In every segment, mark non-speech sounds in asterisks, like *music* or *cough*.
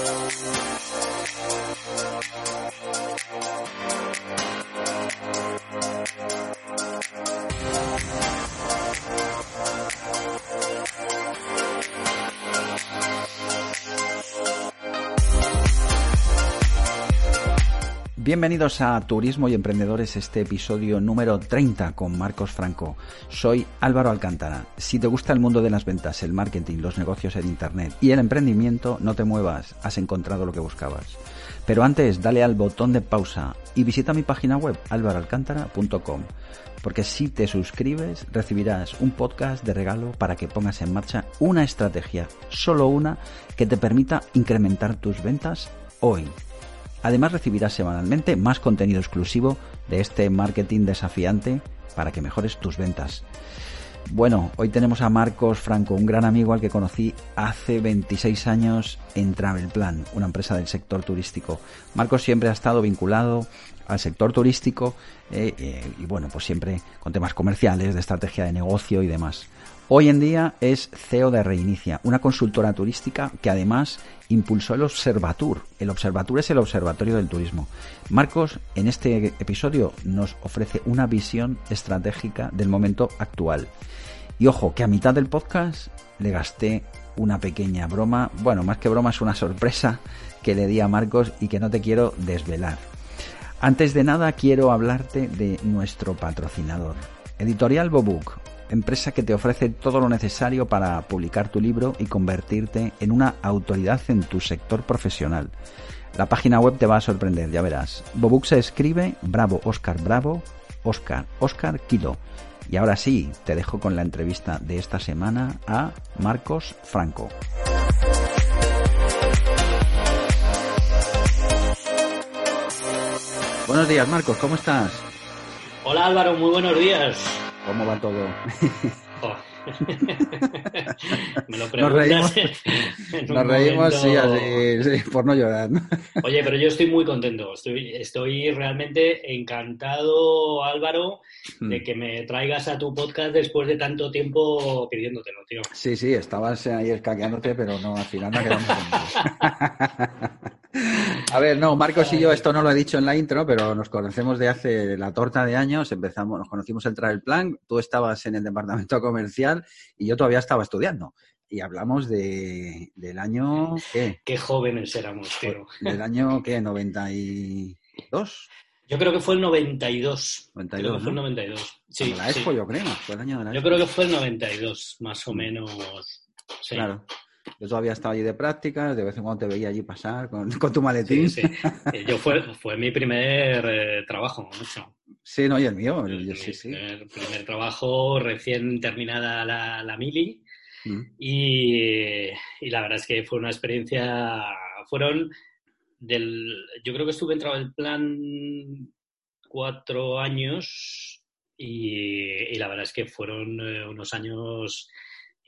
Thank you. Bienvenidos a Turismo y Emprendedores, este episodio número 30 con Marcos Franco. Soy Álvaro Alcántara. Si te gusta el mundo de las ventas, el marketing, los negocios en Internet y el emprendimiento, no te muevas, has encontrado lo que buscabas. Pero antes, dale al botón de pausa y visita mi página web álvaroalcántara.com, porque si te suscribes recibirás un podcast de regalo para que pongas en marcha una estrategia, solo una, que te permita incrementar tus ventas hoy. Además recibirás semanalmente más contenido exclusivo de este marketing desafiante para que mejores tus ventas. Bueno, hoy tenemos a Marcos Franco, un gran amigo al que conocí hace 26 años en Travelplan, una empresa del sector turístico. Marcos siempre ha estado vinculado al sector turístico eh, eh, y bueno, pues siempre con temas comerciales, de estrategia de negocio y demás. Hoy en día es CEO de Reinicia, una consultora turística que además impulsó el Observatur. El Observatur es el Observatorio del Turismo. Marcos, en este episodio, nos ofrece una visión estratégica del momento actual. Y ojo, que a mitad del podcast le gasté una pequeña broma, bueno, más que broma es una sorpresa que le di a Marcos y que no te quiero desvelar. Antes de nada quiero hablarte de nuestro patrocinador, Editorial Bobook, empresa que te ofrece todo lo necesario para publicar tu libro y convertirte en una autoridad en tu sector profesional. La página web te va a sorprender, ya verás. Bobook se escribe Bravo Oscar Bravo, Oscar Oscar Kilo. Y ahora sí, te dejo con la entrevista de esta semana a Marcos Franco. Buenos días, Marcos, ¿cómo estás? Hola Álvaro, muy buenos días. ¿Cómo va todo? Oh. *laughs* Me lo *laughs* Nos reímos, nos reímos sí, así, sí, por no llorar. ¿no? Oye, pero yo estoy muy contento. Estoy, estoy realmente encantado, Álvaro, de que me traigas a tu podcast después de tanto tiempo pidiéndotelo, tío. Sí, sí, estabas ahí escaqueándote, pero no, al final no quedamos *laughs* A ver, no, Marcos y yo, esto no lo he dicho en la intro, pero nos conocemos de hace la torta de años, empezamos, nos conocimos el Travel Plan, tú estabas en el departamento *laughs* comercial y yo todavía estaba estudiando. Y hablamos de, del año, ¿qué? Qué jóvenes éramos, tío. Del año, ¿qué? ¿92? Yo creo que fue el 92. 92, creo que fue el ¿no? 92. Sí, la sí. Expo, yo creo, fue el año de la Yo creo que fue el 92, más o menos. Sí. Claro. Yo todavía estaba allí de prácticas, de vez en cuando te veía allí pasar con, *laughs* con tu Sí, maletín. sí. Eh, Yo fue, fue mi primer eh, trabajo, mucho. Sí, no, y el mío, yo- Mi sí, sí. Primer, primer trabajo, recién terminada la, la mili. Mm. Y, y la verdad es que fue una experiencia. Fueron del. Yo creo que estuve en Travel Plan cuatro años y, y la verdad es que fueron eh, unos años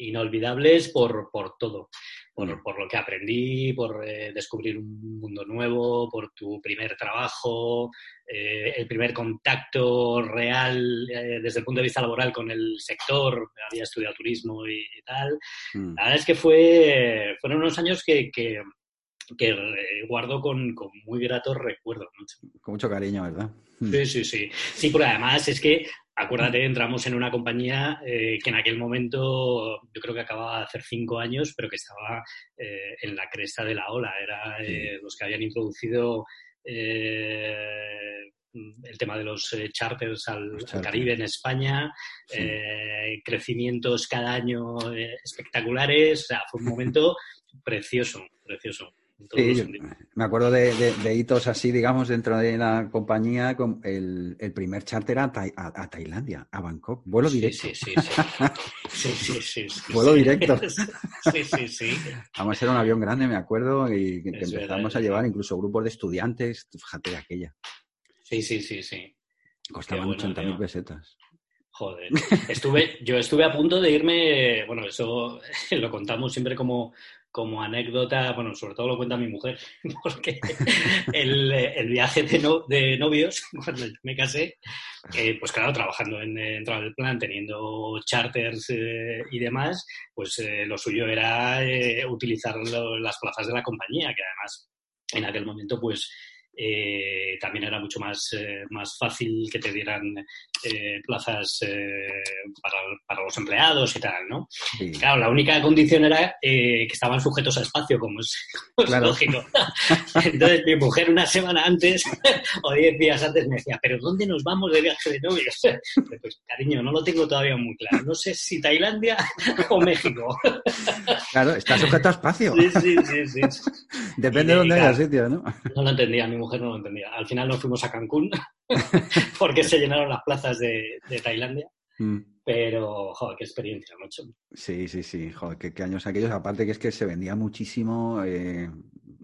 inolvidables por, por todo. Por, por lo que aprendí, por eh, descubrir un mundo nuevo, por tu primer trabajo, eh, el primer contacto real eh, desde el punto de vista laboral con el sector. Había estudiado turismo y, y tal. Mm. La verdad es que fue, fueron unos años que, que, que eh, guardo con, con muy gratos recuerdos. Con mucho cariño, ¿verdad? Mm. Sí, sí, sí. Sí, pero además es que, acuérdate, entramos en una compañía eh, que en aquel momento yo creo que acababa de hacer cinco años, pero que estaba eh, en la cresta de la ola. Era eh, los que habían introducido el tema de los charters al. Caribe en España, Sí. crecimientos cada año espectaculares. O sea, fue un momento *laughs* precioso, precioso. Sí, yo me acuerdo de, de- de hitos así, digamos, dentro de la compañía, con el, el primer charter a, a- a Tailandia, a Bangkok, vuelo directo. Sí, sí, *laughs* sí. Sí, sí, sí, sí, Vuelo directo. *laughs* Sí, sí, sí. Vamos, era un avión grande, me acuerdo, y que, que Es verdad, empezamos a llevar incluso grupos de estudiantes, fíjate de aquella, Sí, sí, sí, sí. costaban bueno, 80.000 tío. pesetas. Joder. Estuve, yo estuve a punto de irme, bueno, eso *laughs* lo contamos siempre como, como anécdota, bueno, sobre todo lo cuenta mi mujer, *laughs* porque el, el viaje de, no, de, novios, *laughs* cuando me casé, eh, pues claro, trabajando en, en Travel Plan, teniendo charters eh, y demás, pues eh, lo suyo era eh, utilizar lo, las plazas de la compañía, que además en aquel momento pues eh, también era mucho más, eh, más fácil que te dieran eh, plazas eh, para, para, los empleados y tal, ¿no? Sí. Claro, la única condición era que estaban sujetos a espacio, como es, *laughs* como claro. es lógico. Entonces mi mujer una semana antes *laughs* o diez días antes me decía, ¿pero dónde nos vamos de viaje *laughs* de novios? Pues cariño, no lo tengo todavía muy claro. No sé si Tailandia o México. Claro, está sujeto a espacio. Sí, sí, sí. sí. Depende de dónde haya sitio, ¿no? No lo entendía, mi mujer no lo entendía. Al final nos fuimos a Cancún *laughs* porque se llenaron las plazas de, de Tailandia. Mm. Pero, joder, qué experiencia, mucho. Sí, sí, sí, joder, qué, qué, años aquellos. Aparte que es que se vendía muchísimo eh,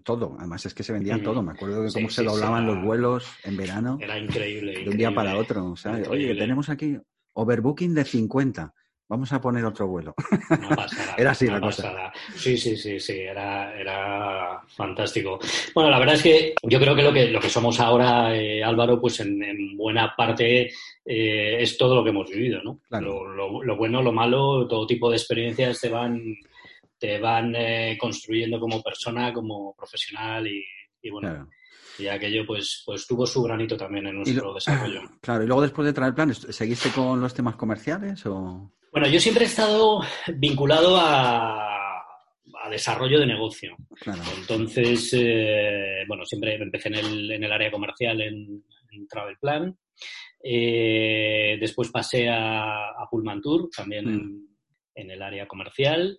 todo. Además es que se vendía mm. todo. Me acuerdo de cómo sí, se sí, doblaban los vuelos en verano. Era increíble. De increíble, un día para otro. O sea, oye, tenemos aquí overbooking de 50 vamos a poner otro vuelo. No pasará, *laughs* era así no la pasará. cosa. Sí, sí, sí, sí, era, era fantástico. Bueno, la verdad es que yo creo que lo que, lo que somos ahora, eh, Álvaro, pues en, en, buena parte eh, es todo lo que hemos vivido, ¿no? Claro. Lo, lo, lo, bueno, lo malo, todo tipo de experiencias te van, te van eh, construyendo como persona, como profesional y, y bueno. Claro y aquello pues, pues tuvo su granito también en nuestro lo, desarrollo. *clears throat* Claro, y luego después de traer planes, ¿seguiste con los temas comerciales o...? Bueno, yo siempre he estado vinculado a, a desarrollo de negocio. Claro. Entonces, eh, bueno, siempre empecé en el, en el área comercial en, en Travel Plan. Eh, después pasé a, a Pullman Tour, también mm. en, en, el área comercial.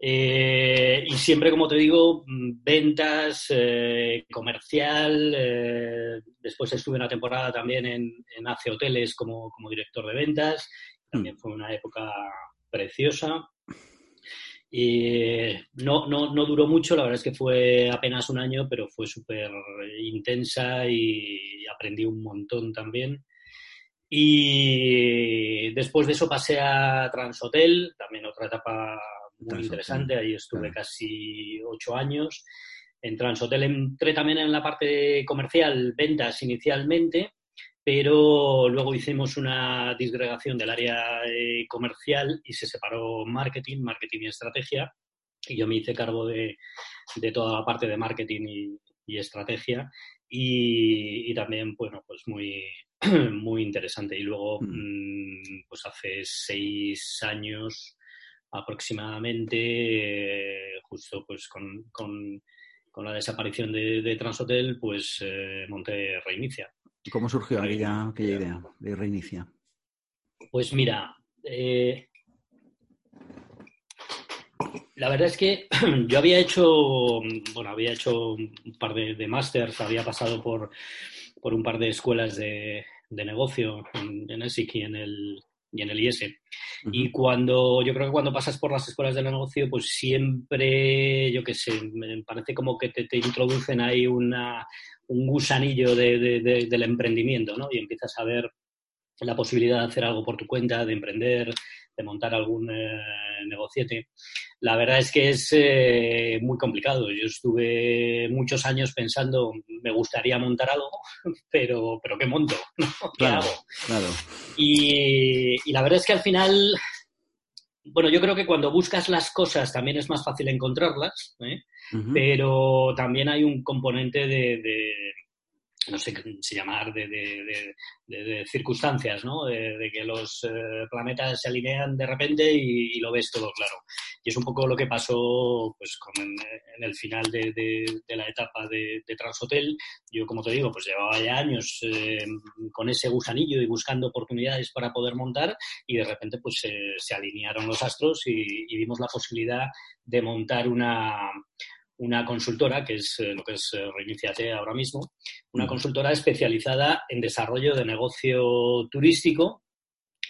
Eh, y siempre, como te digo, ventas, eh, comercial. Después estuve una temporada también en, en AC Hoteles como, como, director de ventas. También fue una época preciosa. Y no, no, no, duró mucho, la verdad es que fue apenas un año, pero fue súper intensa y aprendí un montón también. Y después de eso pasé a Transhotel, también otra etapa muy interesante. Ahí estuve claro. casi ocho años. En Transhotel entré también en la parte comercial, ventas inicialmente, pero luego hicimos una disgregación del área eh, comercial y se separó marketing, marketing y estrategia. Y yo me hice cargo de, de toda la parte de marketing y, y estrategia. Y, y, también, bueno, pues muy, *clears throat* muy interesante. Y luego, mm. pues hace seis años aproximadamente, eh, justo pues con, con, con, la desaparición de, de Transhotel, pues eh, monté Reinicia. ¿Cómo surgió aquella, aquella idea de Reinicia? Pues mira, eh, la verdad es que *clears throat* yo había hecho, bueno, había hecho un par de, de másters, había pasado por, por, un par de escuelas de, de negocio en, en ESIC y en el, y en el IS. Uh -huh. Y cuando, yo creo que cuando pasas por las escuelas de negocio, pues siempre, yo qué sé, me parece como que te, te introducen ahí una, un gusanillo de, de, de, del emprendimiento, ¿no? Y empiezas a ver la posibilidad de hacer algo por tu cuenta, de emprender, de montar algún eh, negociete. La verdad es que es eh, muy complicado. Yo estuve muchos años pensando, me gustaría montar algo, *laughs* pero, pero ¿qué monto? *laughs* ¿Qué claro, hago? Claro. Y, y, la verdad es que al final, bueno, yo creo que cuando buscas las cosas también es más fácil encontrarlas, ¿eh? uh -huh. pero también hay un componente de, de no sé si llamar, de, de, de, circunstancias, ¿no? De, que los eh, planetas se alinean de repente y, lo ves todo claro. Y es un poco lo que pasó pues, con, en, en, el final de, la etapa de, Transhotel. Yo, como te digo, pues llevaba ya años eh, con ese gusanillo y buscando oportunidades para poder montar y de repente pues se alinearon los astros y, y vimos la posibilidad de montar una una consultora, que es eh, lo que es eh, Reiniciate ahora mismo, una mm. consultora especializada en desarrollo de negocio turístico,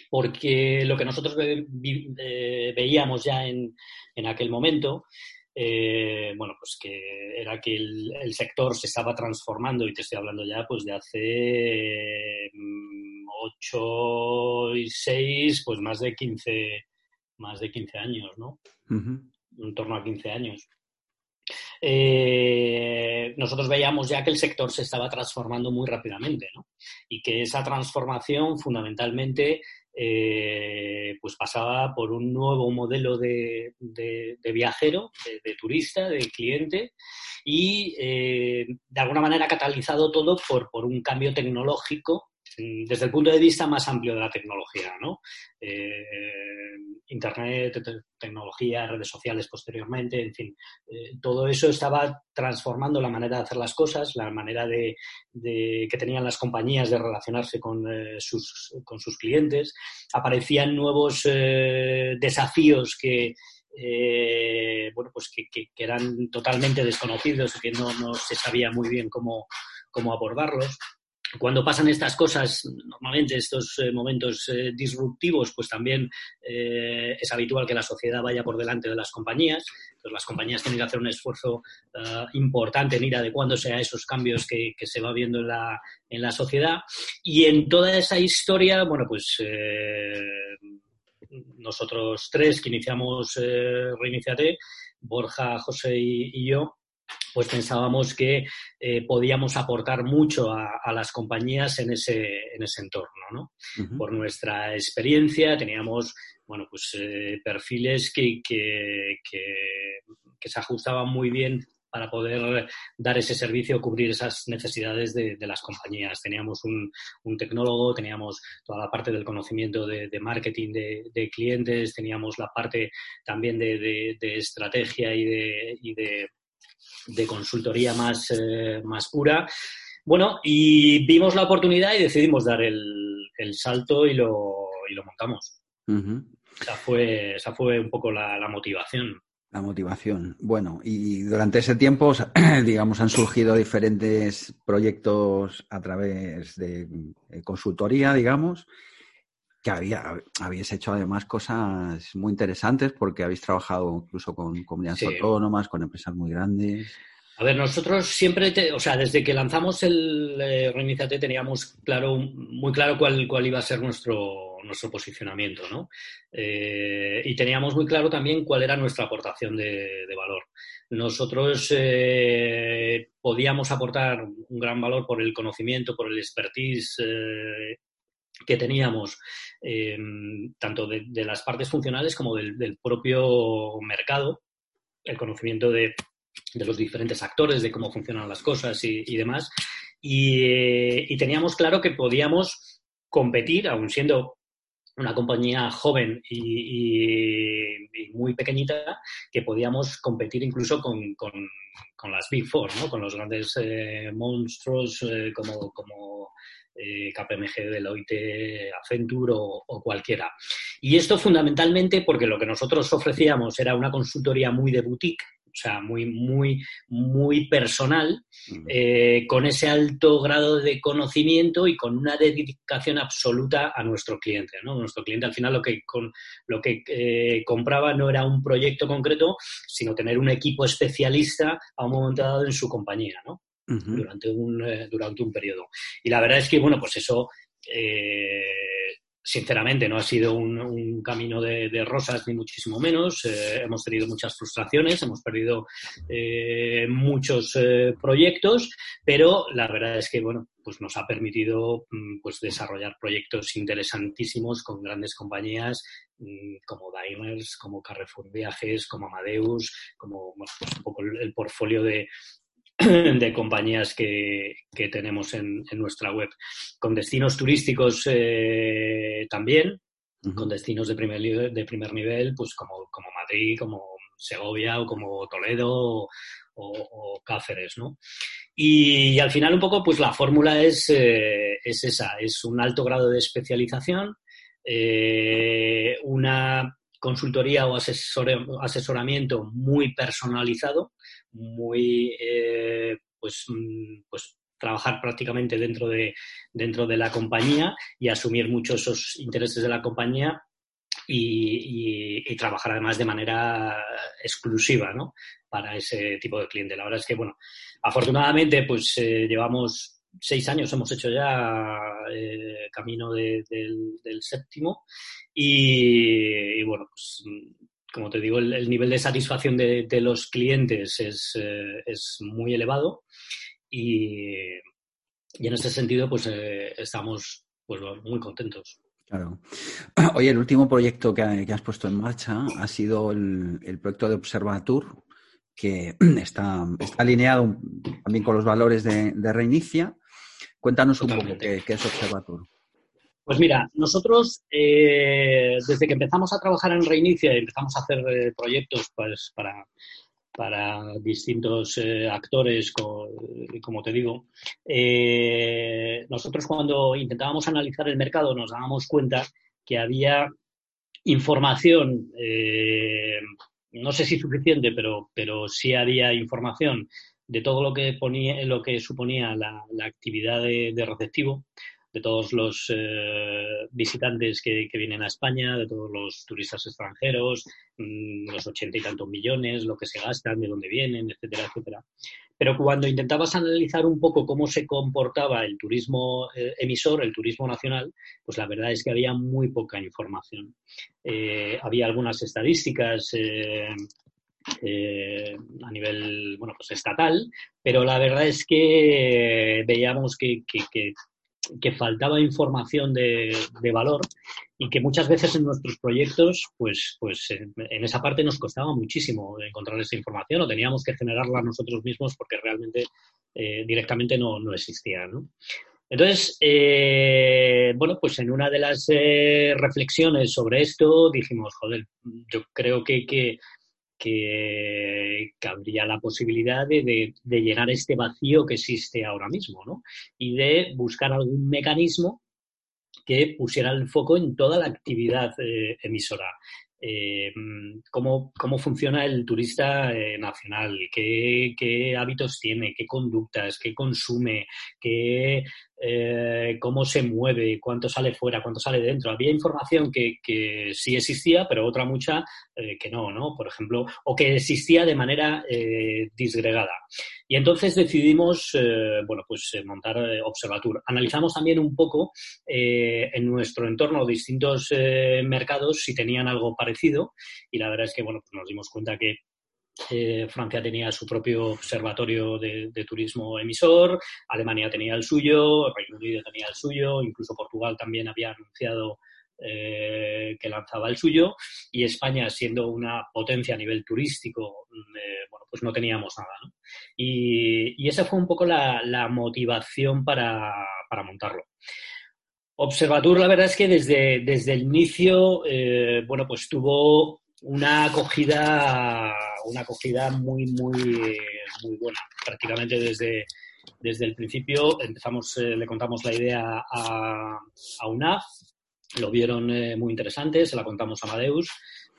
porque lo que nosotros ve, ve, veíamos ya en, en aquel momento, eh, bueno, pues que era que el, el, sector se estaba transformando, y te estoy hablando ya pues de hace mm, 8 y 6, pues más de 15, más de 15 años, ¿no? Uh -huh. En torno a 15 años. Eh, nosotros veíamos ya que el sector se estaba transformando muy rápidamente, ¿no? Y que esa transformación fundamentalmente eh, pues pasaba por un nuevo modelo de, viajero, de, turista, de cliente, y eh, de alguna manera catalizado todo por, por un cambio tecnológico desde el punto de vista más amplio de la tecnología, ¿no? Eh, Internet, tecnología, redes sociales posteriormente, en fin, eh, todo eso estaba transformando la manera de hacer las cosas, la manera de, que tenían las compañías de relacionarse con, eh, sus, clientes. Aparecían nuevos desafíos que, bueno, pues que, eran totalmente desconocidos que no, se sabía muy bien cómo abordarlos cuando pasan estas cosas, normalmente estos eh, momentos eh, disruptivos, pues también eh, es habitual que la sociedad vaya por delante de las compañías. Entonces, las compañías tienen que hacer un esfuerzo importante en ir adecuándose a esos cambios que, se va viendo en la, en la, sociedad. Y en toda esa historia, bueno, pues nosotros tres que iniciamos Reiniciate, Borja, José y yo, pues pensábamos que eh, podíamos aportar mucho a, las compañías en ese, en ese entorno, ¿no? Por nuestra experiencia teníamos, bueno, pues eh, perfiles que, que, se ajustaban muy bien para poder dar ese servicio, cubrir esas necesidades de, las compañías. Teníamos un, tecnólogo, teníamos toda la parte del conocimiento de, marketing de, clientes, teníamos la parte también de, estrategia y de de consultoría más, eh, más pura. Bueno, y vimos la oportunidad y decidimos dar el, salto y lo, y lo montamos. esa, fue, esa fue un poco la, motivación. La motivación. Bueno, y durante ese tiempo, *clears throat* digamos, han surgido diferentes proyectos a través de consultoría, digamos, que había, habéis hecho además cosas muy interesantes porque habéis trabajado incluso con comunidades autónomas, con empresas muy grandes. A ver, nosotros siempre, o sea, desde que lanzamos el eh, Reiniciate teníamos claro, muy claro cuál, cuál iba a ser nuestro, nuestro posicionamiento, ¿no? Eh, y teníamos muy claro también cuál era nuestra aportación de, valor. Nosotros eh, podíamos aportar un gran valor por el conocimiento, por el expertise que teníamos tanto de, las partes funcionales como del, propio mercado, el conocimiento de, los diferentes actores, de cómo funcionan las cosas y, demás. Y, teníamos claro que podíamos competir, aun siendo una compañía joven y, muy pequeñita, que podíamos competir incluso con, las Big Four, ¿no? con los grandes eh, monstruos eh, como, como eh, KPMG, Deloitte, Accenture o, cualquiera. Y esto fundamentalmente porque lo que nosotros ofrecíamos era una consultoría muy de boutique, o sea, muy, muy, muy personal, eh, con ese alto grado de conocimiento y con una dedicación absoluta a nuestro cliente. ¿no? Nuestro cliente al final lo que, con, lo que eh, compraba no era un proyecto concreto, sino tener un equipo especialista a un momento dado en su compañía. ¿no? Durante, un, eh, durante un periodo. Y la verdad es que, bueno, pues eso, eh, sinceramente, no ha sido un, camino de, rosas ni muchísimo menos. Eh, hemos tenido muchas frustraciones, hemos perdido muchos proyectos, pero la verdad es que, bueno, pues nos ha permitido mm, pues desarrollar proyectos interesantísimos con grandes compañías mm, como Daimers, como Carrefour Viajes, como Amadeus, como pues un poco el portfolio de, *clears throat* de compañías que, tenemos en, nuestra web, con destinos turísticos eh, también, con destinos de primer, de primer nivel, pues como, como Madrid, como Segovia o como Toledo o, Cáceres, ¿no? Y, al final un poco, pues la fórmula es, eh, es esa, es un alto grado de especialización, eh, una consultoría o asesoramiento muy personalizado, muy, eh, pues, mm, pues trabajar prácticamente dentro de, dentro de la compañía y asumir muchos esos intereses de la compañía y, trabajar además de manera exclusiva ¿no? para ese tipo de cliente. La verdad es que, bueno, afortunadamente pues eh, llevamos seis años, hemos hecho ya eh, camino del, séptimo y, bueno, pues como te digo, el, nivel de satisfacción de, los clientes es, es, muy elevado y, en este sentido pues estamos pues, muy contentos. Claro. *clears throat* Oye, el último proyecto que, has puesto en marcha ha sido el, proyecto de Observatur, que *clears throat* está, alineado también con los valores de, Reinicia. Cuéntanos un poco qué, es Observatur. Pues mira, nosotros eh, desde que empezamos a trabajar en Reinicia y empezamos a hacer eh, proyectos pues, para, para distintos eh, actores, como te digo. Nosotros cuando intentábamos analizar el mercado nos dábamos cuenta que había información, no sé si suficiente, pero, pero sí había información de todo lo que, ponía, lo que suponía la, actividad de receptivo de todos los eh, visitantes que, vienen a España, de todos los turistas extranjeros, mm, los ochenta y tantos millones, lo que se gastan, de dónde vienen, etcétera, etcétera. Pero cuando intentabas analizar un poco cómo se comportaba el turismo eh, emisor, el turismo nacional, pues la verdad es que había muy poca información. Eh, había algunas estadísticas a nivel bueno, pues estatal, pero la verdad es que veíamos que, que faltaba información de, valor y que muchas veces en nuestros proyectos, pues, pues en, esa parte nos costaba muchísimo encontrar esa información o teníamos que generarla nosotros mismos porque realmente eh, directamente no, no existía. ¿no? Entonces, eh, bueno, pues en una de las eh, reflexiones sobre esto dijimos, joder, yo creo que, que que cabría la posibilidad de, llenar este vacío que existe ahora mismo, ¿no? Y de buscar algún mecanismo que pusiera el foco en toda la actividad eh, emisora. Eh, cómo, funciona el turista eh, nacional, qué, hábitos tiene, qué conductas, qué consume, qué, eh, cómo se mueve, cuánto sale fuera, cuánto sale dentro. Había información que, que sí existía, pero otra mucha que no, ¿no? Por ejemplo, o que existía de manera disgregada. Y entonces decidimos, bueno, pues montar Observatur. Analizamos también un poco en nuestro entorno distintos mercados si tenían algo parecido y la verdad es que bueno, pues nos dimos cuenta que eh, Francia tenía su propio observatorio de, turismo emisor, Alemania tenía el suyo, Reino Unido tenía el suyo, incluso Portugal también había anunciado eh, que lanzaba el suyo y España siendo una potencia a nivel turístico, eh, bueno, pues no teníamos nada. Y, esa fue un poco la, motivación para, montarlo. Observatur, la verdad es que desde, desde el inicio, bueno, pues tuvo una acogida, una acogida muy, muy, muy buena. Prácticamente desde, desde el principio empezamos, eh, le contamos la idea a, a UNAF, lo vieron eh, muy interesante, se la contamos a Amadeus,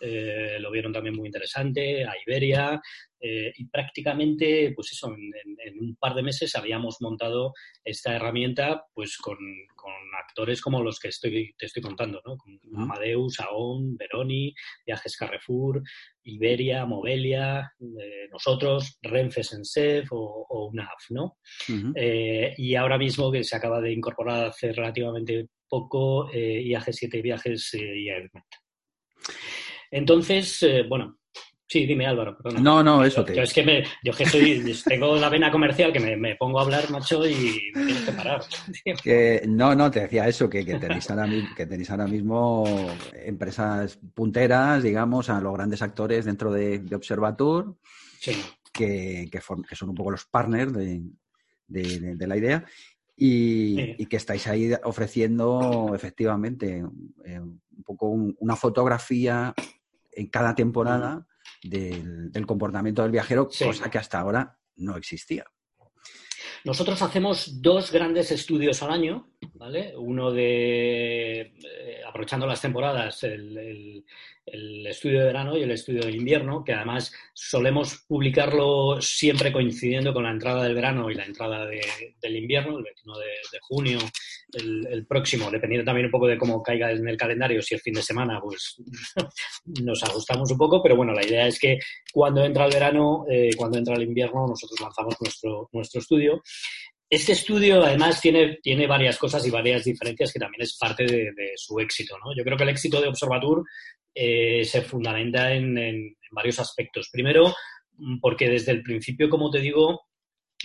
lo vieron también muy interesante, a Iberia, eh, y prácticamente, pues eso, en, un par de meses habíamos montado esta herramienta pues con, actores como los que estoy, te estoy contando, ¿no? Con Amadeus, Aon, Veroni, Viajes Carrefour, Iberia, Movelia, eh, nosotros, Renfe Sensef o, UNAF, ¿no? Eh, y ahora mismo que se acaba de incorporar hace relativamente poco IAG7 Viajes y Airmet. Entonces, bueno, Sí, dime Álvaro, perdón. No, no, eso te... Yo es que, me, yo que soy, *laughs* tengo la vena comercial que me, pongo a hablar, macho, y me tienes que parar. *laughs* no, no, te decía eso, que, tenéis ahora, que tenéis ahora mismo empresas punteras, digamos, a los grandes actores dentro de, Observatur, que, que, son un poco los partners de, la idea. Y, que estáis ahí ofreciendo efectivamente eh, un poco una fotografía en cada temporada del, comportamiento del viajero, cosa que hasta ahora no existía. Nosotros hacemos dos grandes estudios al año, ¿vale? Uno de, eh, aprovechando las temporadas, el, el estudio de verano y el estudio de invierno, que además solemos publicarlo siempre coincidiendo con la entrada del verano y la entrada del invierno, el 21 de, junio, el, próximo, dependiendo también un poco de cómo caiga en el calendario, si es fin de semana, pues *laughs* nos ajustamos un poco, pero bueno, la idea es que cuando entra el verano, eh, cuando entra el invierno, nosotros lanzamos nuestro, nuestro estudio. Este estudio, además, tiene, tiene varias cosas y varias diferencias que también es parte de, su éxito. ¿no? Yo creo que el éxito de Observatur se fundamenta en varios aspectos. Primero, porque desde el principio, como te digo,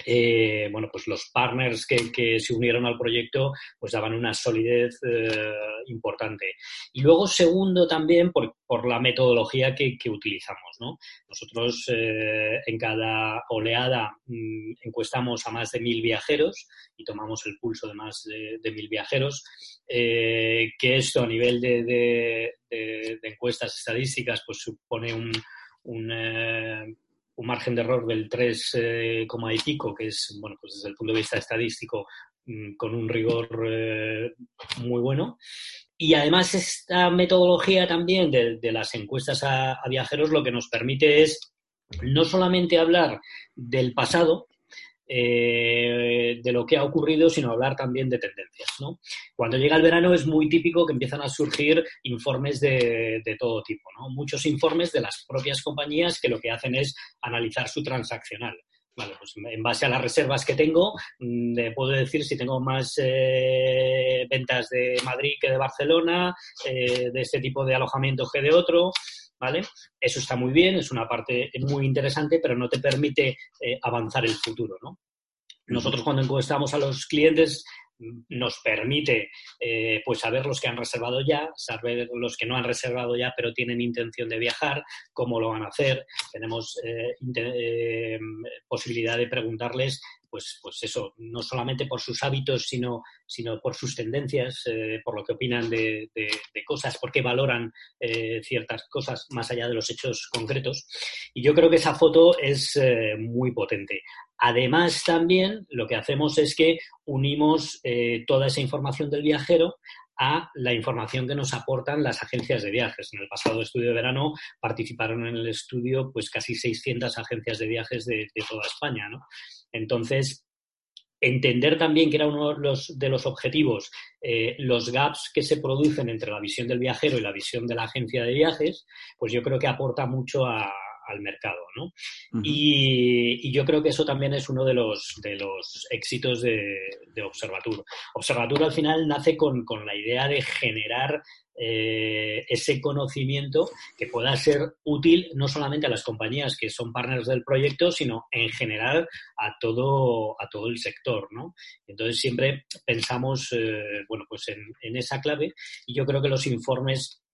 eh, bueno, pues los partners que, se unieron al proyecto pues daban una solidez eh, importante. Y luego, segundo, también por, la metodología que, utilizamos. ¿no? Nosotros eh, en cada oleada mm, encuestamos a más de mil viajeros y tomamos el pulso de más de, mil viajeros, que esto a nivel de, encuestas estadísticas pues supone un un margen de error del 3, eh, y pico, que es, bueno, pues desde el punto de vista estadístico, mm, con un rigor eh, muy bueno. Y además esta metodología también de, las encuestas a, viajeros lo que nos permite es no solamente hablar del pasado, eh, de lo que ha ocurrido, sino hablar también de tendencias. ¿no? Cuando llega el verano es muy típico que empiezan a surgir informes de, todo tipo, ¿no? muchos informes de las propias compañías que lo que hacen es analizar su transaccional. Vale, pues en base a las reservas que tengo, le puedo decir si tengo más eh, ventas de Madrid que de Barcelona, eh, de este tipo de alojamiento que de otro. ¿Vale? Eso está muy bien, es una parte muy interesante, pero no te permite eh, avanzar el futuro, ¿no? Nosotros cuando encuestamos a los clientes nos permite eh, pues saber los que han reservado ya, saber los que no han reservado ya pero tienen intención de viajar, cómo lo van a hacer. Tenemos eh, eh, posibilidad de preguntarles pues, pues eso, no solamente por sus hábitos, sino, sino por sus tendencias, por lo que opinan de, cosas, por qué valoran ciertas cosas más allá de los hechos concretos. Y yo creo que esa foto es muy potente. Además, también lo que hacemos es que unimos eh, toda esa información del viajero a la información que nos aportan las agencias de viajes. En el pasado estudio de verano participaron en el estudio pues casi 600 agencias de viajes de, toda España. Entonces, entender también que era uno de los, de los objetivos eh, los gaps que se producen entre la visión del viajero y la visión de la agencia de viajes, pues yo creo que aporta mucho a, al mercado, ¿no? y, yo creo que eso también es uno de los, de los éxitos de, de Observatur. Observatur al final nace con, la idea de generar eh, ese conocimiento que pueda ser útil no solamente a las compañías que son partners del proyecto, sino en general a todo, a todo el sector, ¿no? Entonces siempre pensamos, eh, bueno, pues en, en, esa clave y yo creo que los informes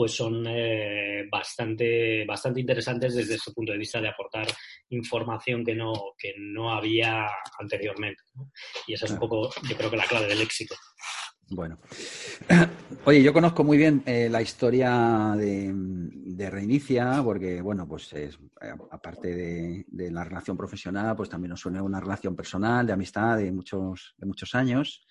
pues son eh, bastante, bastante interesantes desde su punto de vista de aportar información que no, que no había anteriormente. Y esa es un poco, yo creo que la clave del éxito. Bueno, *clears throat* oye, yo conozco muy bien eh, la historia de, Reinicia, porque, bueno, pues es, aparte de, de, la relación profesional, pues también nos une una relación personal, de amistad de muchos, de muchos años.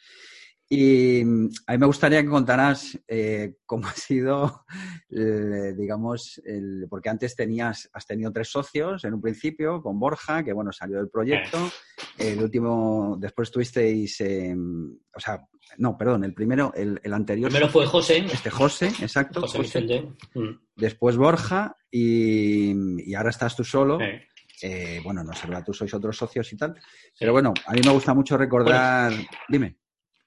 Y mm, a mí me gustaría que contaras eh, cómo ha sido, digamos, el, porque antes tenías, has tenido tres socios en un principio, con Borja, que bueno, salió del proyecto. El último, después tuvisteis, o sea, no, perdón, el primero, el, el anterior. Primero fue José. Este José, exacto. José, mm. Después Borja y, ahora estás tú solo. Eh, bueno, no sé, tú sois otros socios y tal. Pero bueno, a mí me gusta mucho recordar. Dime.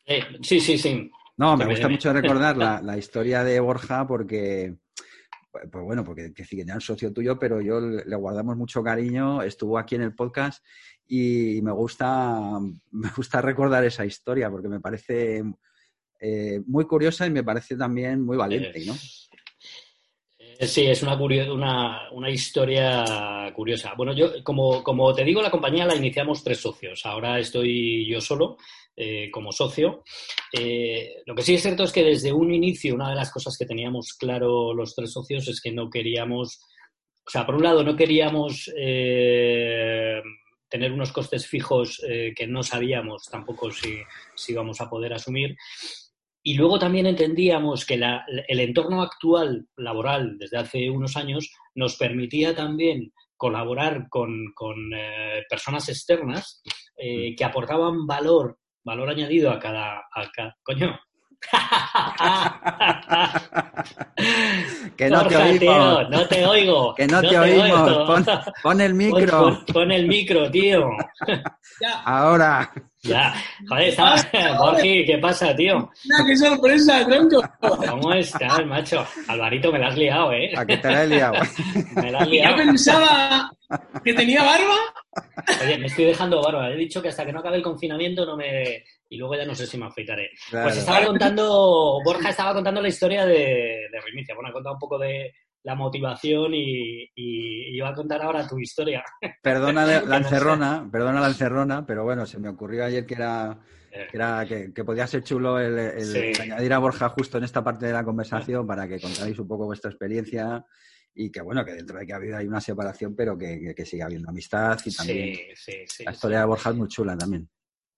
Eh, sí, sí, sí. No, me gusta mucho recordar *laughs* la, historia de Borja porque, pues, pues bueno, porque que ya es socio tuyo, pero yo le guardamos mucho cariño, estuvo aquí en el podcast y me gusta, *laughs* me gusta recordar esa historia porque me parece eh, muy curiosa y me parece también muy valiente, ¿no? Sí, es una, una, una, historia curiosa. Bueno, yo, como, como te digo, la compañía la iniciamos tres socios. Ahora estoy yo solo. Eh, como socio. Eh, lo que sí es cierto es que desde un inicio, una de las cosas que teníamos claro los tres socios es que no queríamos, o sea, por un lado no queríamos eh, tener unos costes fijos que no sabíamos tampoco si, si íbamos a poder asumir. Y luego también entendíamos que el entorno actual laboral desde hace unos años nos permitía también colaborar con, personas externas que aportaban valor valor añadido a cada, a cada... coño. *laughs* que no te oímos. no te oigo. Que no, te, oímos. Pon, el *laughs* micro. Pon, el micro, tío. *laughs* Ahora. Ya, joder, *laughs* está... Borgi, *laughs* ¿qué pasa, tío? ¡Qué sorpresa, tronco! ¿Cómo estás, macho? Alvarito, me la has liado, ¿eh? ¿A qué te la he liado? *laughs* me la has liado. Yo pensaba que tenía barba. Oye, me estoy dejando barba. He dicho que hasta que no acabe el confinamiento no me... Y luego ya no sé si me afeitaré. Claro. Pues estaba contando... Borja estaba contando la historia de, de. Bueno, ha contado un poco de la motivación y, y, a contar ahora tu historia. *laughs* Perdona la encerrona, perdona la encerrona, pero bueno, se me ocurrió ayer que era que, era, que, que podía ser chulo el, el Sí. añadir a Borja justo en esta parte de la conversación para que contáis un poco vuestra experiencia y que bueno, que dentro de que ha habido hay una separación, pero que, que, que siga habiendo amistad y también Sí, sí, sí. la historia de Borja es muy chula también.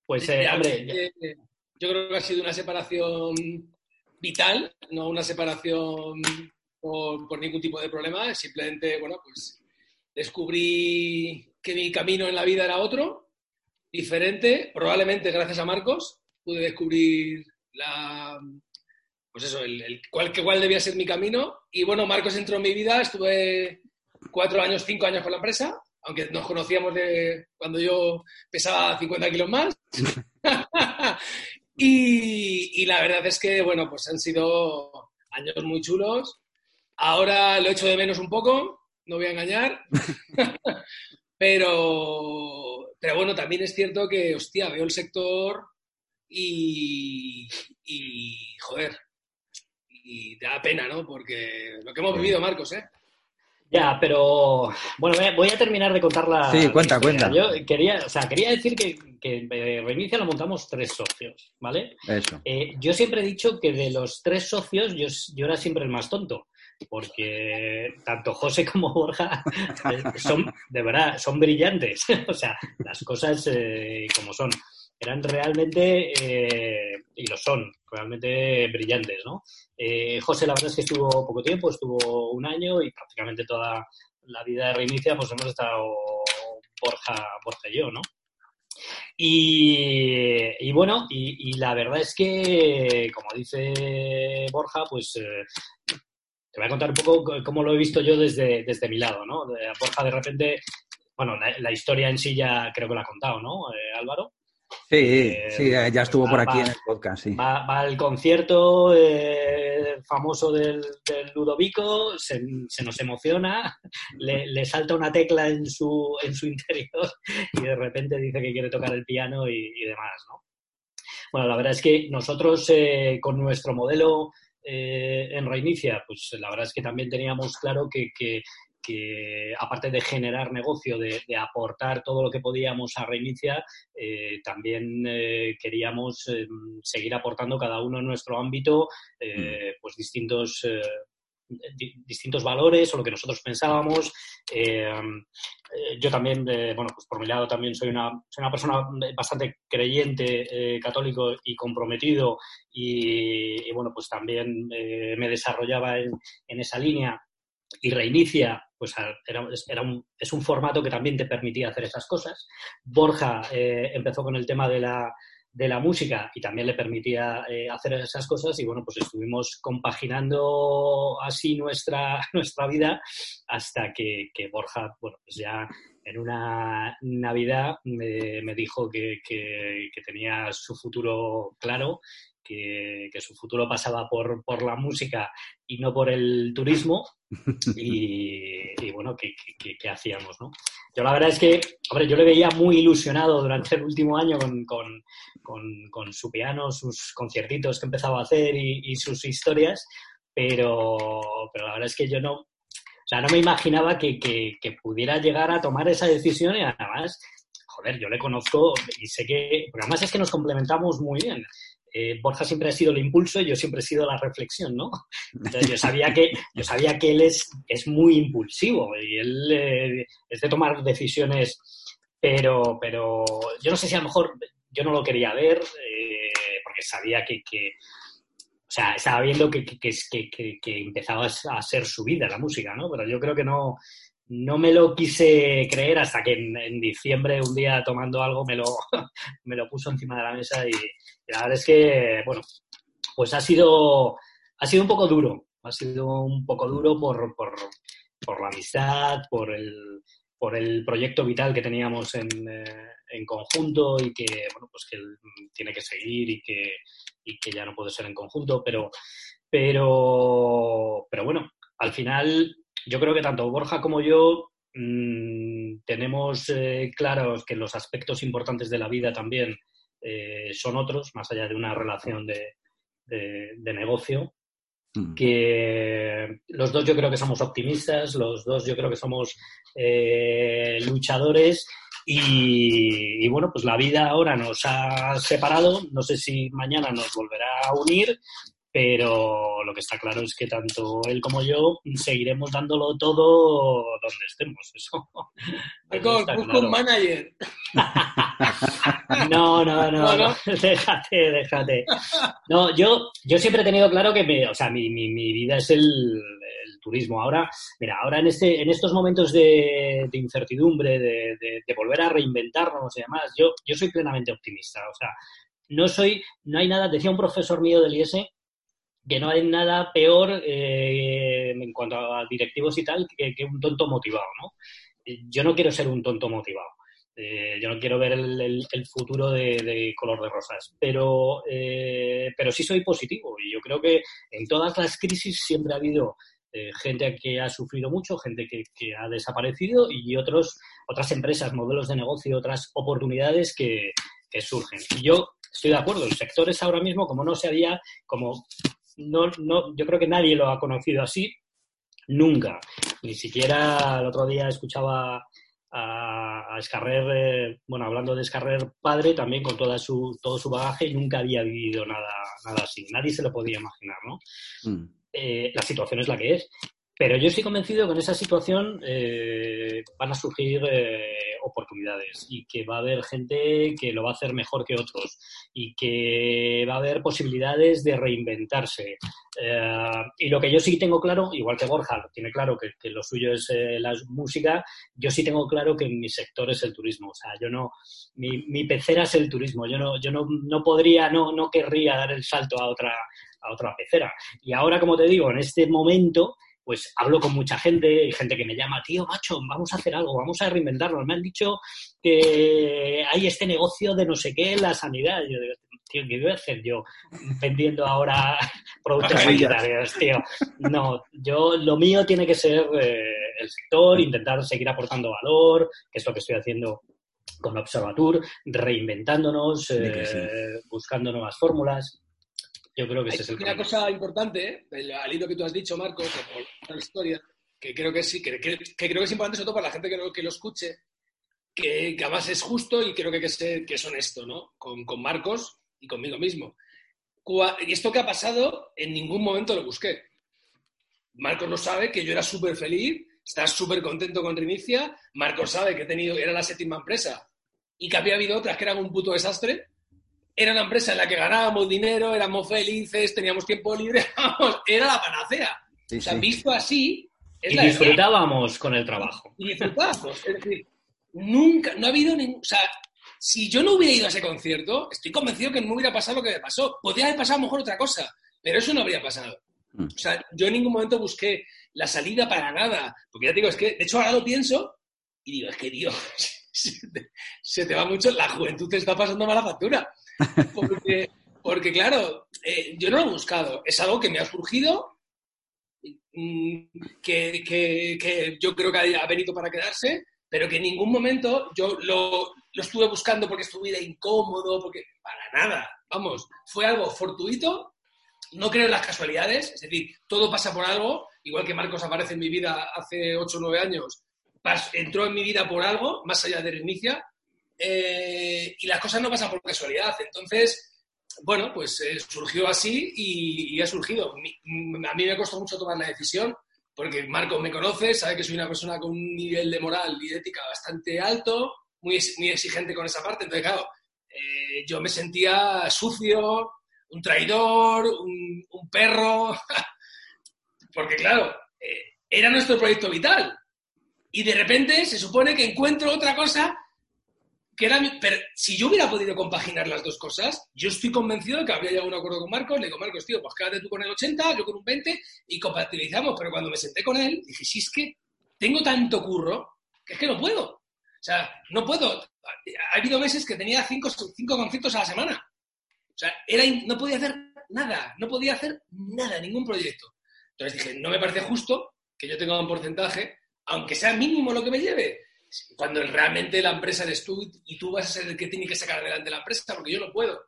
Pues, eh, hombre, Eh, yo creo que ha sido una separación vital, no una separación por, por ningún tipo de problema. Simplemente, bueno, pues descubrí que mi camino en la vida era otro, diferente. Probablemente gracias a Marcos pude descubrir la, pues eso, el, el- cuál, cuál debía ser mi camino. Y bueno, Marcos entró en mi vida, estuve cuatro años, cinco años con la empresa, aunque nos conocíamos de cuando yo pesaba 50 kilos más. *laughs* y, y la verdad es que, bueno, pues han sido años muy chulos. Ahora lo echo de menos un poco, no voy a engañar. *laughs* pero, pero bueno, también es cierto que, hostia, veo el sector y, y joder, y te da pena, ¿no? Porque lo que hemos vivido, Marcos, ¿eh? Ya, pero bueno, voy a- terminar de contar la. Sí, cuenta, cuenta. Yo quería, o sea, quería decir que, que Reinicia lo montamos tres socios, ¿vale? Eso. Eh, yo siempre he dicho que de los tres socios yo, yo era siempre el más tonto, porque tanto José como Borja eh, son, de verdad, son brillantes. *laughs* o sea, las cosas eh, como son. Eran realmente, eh, y lo son, realmente brillantes, ¿no? José, la verdad es que estuvo poco tiempo, estuvo un año y prácticamente toda la vida de Reinicia, pues hemos estado Borja, Borja y yo, ¿no? Y, y bueno, y, la verdad es que, como dice Borja, pues te voy a contar un poco cómo lo he visto yo desde, desde mi lado, ¿no? De- Borja de repente, bueno, la, la historia en sí ya creo que lo ha contado, ¿no, eh, Álvaro? Sí, Eh, sí, ya estuvo por aquí va- en el podcast, sí. Va, va al concierto eh, famoso del, del Ludovico, se, se nos emociona, le, le salta una tecla en su, en su interior y de repente dice que quiere tocar el piano y, y demás, ¿no? Bueno, la verdad es que nosotros eh, con nuestro modelo eh, en Reinicia, pues la verdad es que también teníamos claro que, que- que aparte de generar negocio, de, de aportar todo lo que podíamos a Reinicia, eh, también eh, queríamos seguir aportando cada uno en nuestro ámbito eh, pues distintos, di- distintos valores o lo que nosotros pensábamos. Eh, eh, yo también, eh, bueno, pues por mi lado también soy una, soy una persona bastante creyente, eh, católico y comprometido y, y, bueno, pues también eh, me desarrollaba en, en esa línea y reinicia, pues era, era un, es un formato que también te permitía hacer esas cosas. Borja empezó con el tema de la, de la música y también le permitía eh, hacer esas cosas y bueno, pues estuvimos compaginando así nuestra, *laughs* nuestra vida hasta que, que Borja, bueno, pues ya en una Navidad me, me dijo que, que- que tenía su futuro claro, que, que su futuro pasaba por, por la música y no por el turismo *laughs* y, y bueno, ¿qué, qué- qué- hacíamos, no? Yo la verdad es que, hombre, yo le veía muy ilusionado durante el último año con, con- con- con su piano, sus conciertitos que empezaba a hacer y, y sus historias, pero, pero la verdad es que yo no, o sea, no me imaginaba que, que- que pudiera llegar a tomar esa decisión y además, joder, yo le conozco y sé que, porque además es que nos complementamos muy bien. Eh, Borja siempre ha sido el impulso y yo siempre he sido la reflexión, ¿no? *laughs* Entonces yo sabía que, yo sabía que él es, es muy impulsivo y él eh, es de tomar decisiones, pero, pero yo no sé si a lo mejor yo no lo quería ver eh, porque sabía que, que- o sea, estaba viendo que, que, que, que- que- que empezaba a ser su vida la música, ¿no? Pero yo creo que no, no me lo quise creer hasta que en, diciembre, un día tomando algo, me lo, *laughs* me lo puso encima de la mesa y, y la verdad es que, bueno, pues ha sido, ha sido un poco duro, ha sido un poco duro por, por, por la amistad, por el, por el proyecto vital que teníamos en, en conjunto y que, bueno, pues que tiene que seguir y que, y que ya no puede ser en conjunto, pero, pero, pero bueno, al final yo creo que tanto Borja como yo mmm, tenemos eh, claros que los aspectos importantes de la vida también eh, son otros, más allá de una relación de, de, de negocio, mm. que los dos yo creo que somos optimistas, los dos yo creo que somos eh, luchadores y, y, bueno, pues la vida ahora nos ha separado, no sé si mañana nos volverá a unir, pero lo que está claro es que tanto él como yo seguiremos dándolo todo donde estemos. Eso. *laughs* Marcos, busca claro. un manager. *laughs* no, no, no, no, *laughs* déjate, déjate. No, yo, yo siempre he tenido claro que me, o sea, mi, mi, mi vida es el, el, turismo. Ahora, mira, ahora en, este, en estos momentos de, de incertidumbre, de, de, de, volver a reinventarnos y demás, yo, yo soy plenamente optimista. O sea, no soy, no hay nada, decía un profesor mío del IES, que no hay nada peor eh, en cuanto a directivos y tal que, un tonto motivado, ¿no? Yo no quiero ser un tonto motivado. Eh, yo no quiero ver el, futuro de, color de rosas, pero, eh, pero sí soy positivo y yo creo que en todas las crisis siempre ha habido eh, gente que ha sufrido mucho, gente que, ha desaparecido y otros, otras empresas, modelos de negocio, otras oportunidades que, surgen. Y yo estoy de acuerdo, el sector es ahora mismo como no se había, como no, no, yo creo que nadie lo ha conocido así, nunca. Ni siquiera el otro día escuchaba a, a Escarrer, eh, bueno, hablando de Escarrer padre, también con toda su, todo su bagaje, y nunca había vivido nada, nada así. Nadie se lo podía imaginar, ¿no? Mm. Eh, la situación es la que es. Pero yo estoy convencido que en esa situación eh, van a surgir eh, oportunidades y que va a haber gente que lo va a hacer mejor que otros y que va a haber posibilidades de reinventarse. Eh, y lo que yo sí tengo claro, igual que Borja tiene claro que, lo suyo es eh, la música, yo sí tengo claro que mi sector es el turismo. O sea, yo no, mi, mi pecera es el turismo. Yo no, yo no, no podría, no, no querría dar el salto a otra, a otra pecera. Y ahora, como te digo, en este momento pues hablo con mucha gente, y gente que me llama, tío, macho, vamos a hacer algo, vamos a reinventarnos. Me han dicho que hay este negocio de no sé qué en la sanidad. Yo digo, tío, ¿qué voy a hacer yo vendiendo ahora *laughs* productos sanitarios, tío? No, yo, lo mío tiene que ser eh, el sector, intentar seguir aportando valor, que es lo que estoy haciendo con Observatur, reinventándonos, eh, buscando nuevas fórmulas. Yo creo que ese es el Una camino. cosa importante, ¿eh? al hilo que tú has dicho, Marco, que por la historia, que creo que sí, que, que, que, creo que es importante, sobre todo para la gente que lo, que lo escuche, que, que, además es justo y creo que, que, es, que es honesto, ¿no? Con, con, Marcos y conmigo mismo. Y esto que ha pasado, en ningún momento lo busqué. Marcos lo sabe, que yo era súper feliz, estaba súper contento con Rinicia. Marcos sabe que he tenido, era la séptima empresa y que había habido otras que eran un puto desastre era una empresa en la que ganábamos dinero, éramos felices, teníamos tiempo libre, *laughs* vamos, era la panacea. Sí, o sea, sí. visto así... Es y la disfrutábamos verdad. con el trabajo. Y disfrutábamos. Es decir, nunca, no ha habido ningún... O sea, si yo no hubiera ido a ese concierto, estoy convencido que no hubiera pasado lo que me pasó. Podría haber pasado a lo mejor otra cosa, pero eso no habría pasado. Mm. O sea, yo en ningún momento busqué la salida para nada. Porque ya te digo, es que, de hecho, ahora lo pienso y digo, es que, Dios, *laughs* se te, se te va mucho, la juventud te está pasando mala factura. *laughs* Porque, porque claro, eh, yo no lo he buscado. Es algo que me ha surgido, mm, que, que, que, yo creo que ha venido para quedarse, pero que en ningún momento yo lo, lo estuve buscando porque estuviera incómodo, porque para nada. Vamos, fue algo fortuito. No creo en las casualidades, es decir, todo pasa por algo, igual que Marcos aparece en mi vida hace 8 o 9 años, entró en mi vida por algo, más allá de Reinicia, eh, y las cosas no pasan por casualidad. Entonces, bueno, pues eh, surgió así y, ha surgido. A mí me costó mucho tomar la decisión porque Marco me conoce, sabe que soy una persona con un nivel de moral y de ética bastante alto, muy, muy exigente con esa parte. Entonces, claro, eh, yo me sentía sucio, un traidor, un, perro, *laughs* porque claro, era nuestro proyecto vital. Y de repente se supone que encuentro otra cosa que era pero si yo hubiera podido compaginar las dos cosas, yo estoy convencido de que habría llegado a un acuerdo con Marcos, le digo, Marcos, tío, pues quédate tú con el 80, yo con un 20 y compatibilizamos, pero cuando me senté con él, dije, si es que tengo tanto curro que es que no puedo. O sea, no puedo. Ha habido meses que tenía cinco, cinco conflictos a la semana. O sea, era, no podía hacer nada, no podía hacer nada, ningún proyecto. Entonces dije, no me parece justo que yo tenga un porcentaje, aunque sea mínimo lo que me lleve, cuando realmente la empresa eres tú y tú vas a ser el que tiene que sacar adelante la empresa, porque yo no puedo.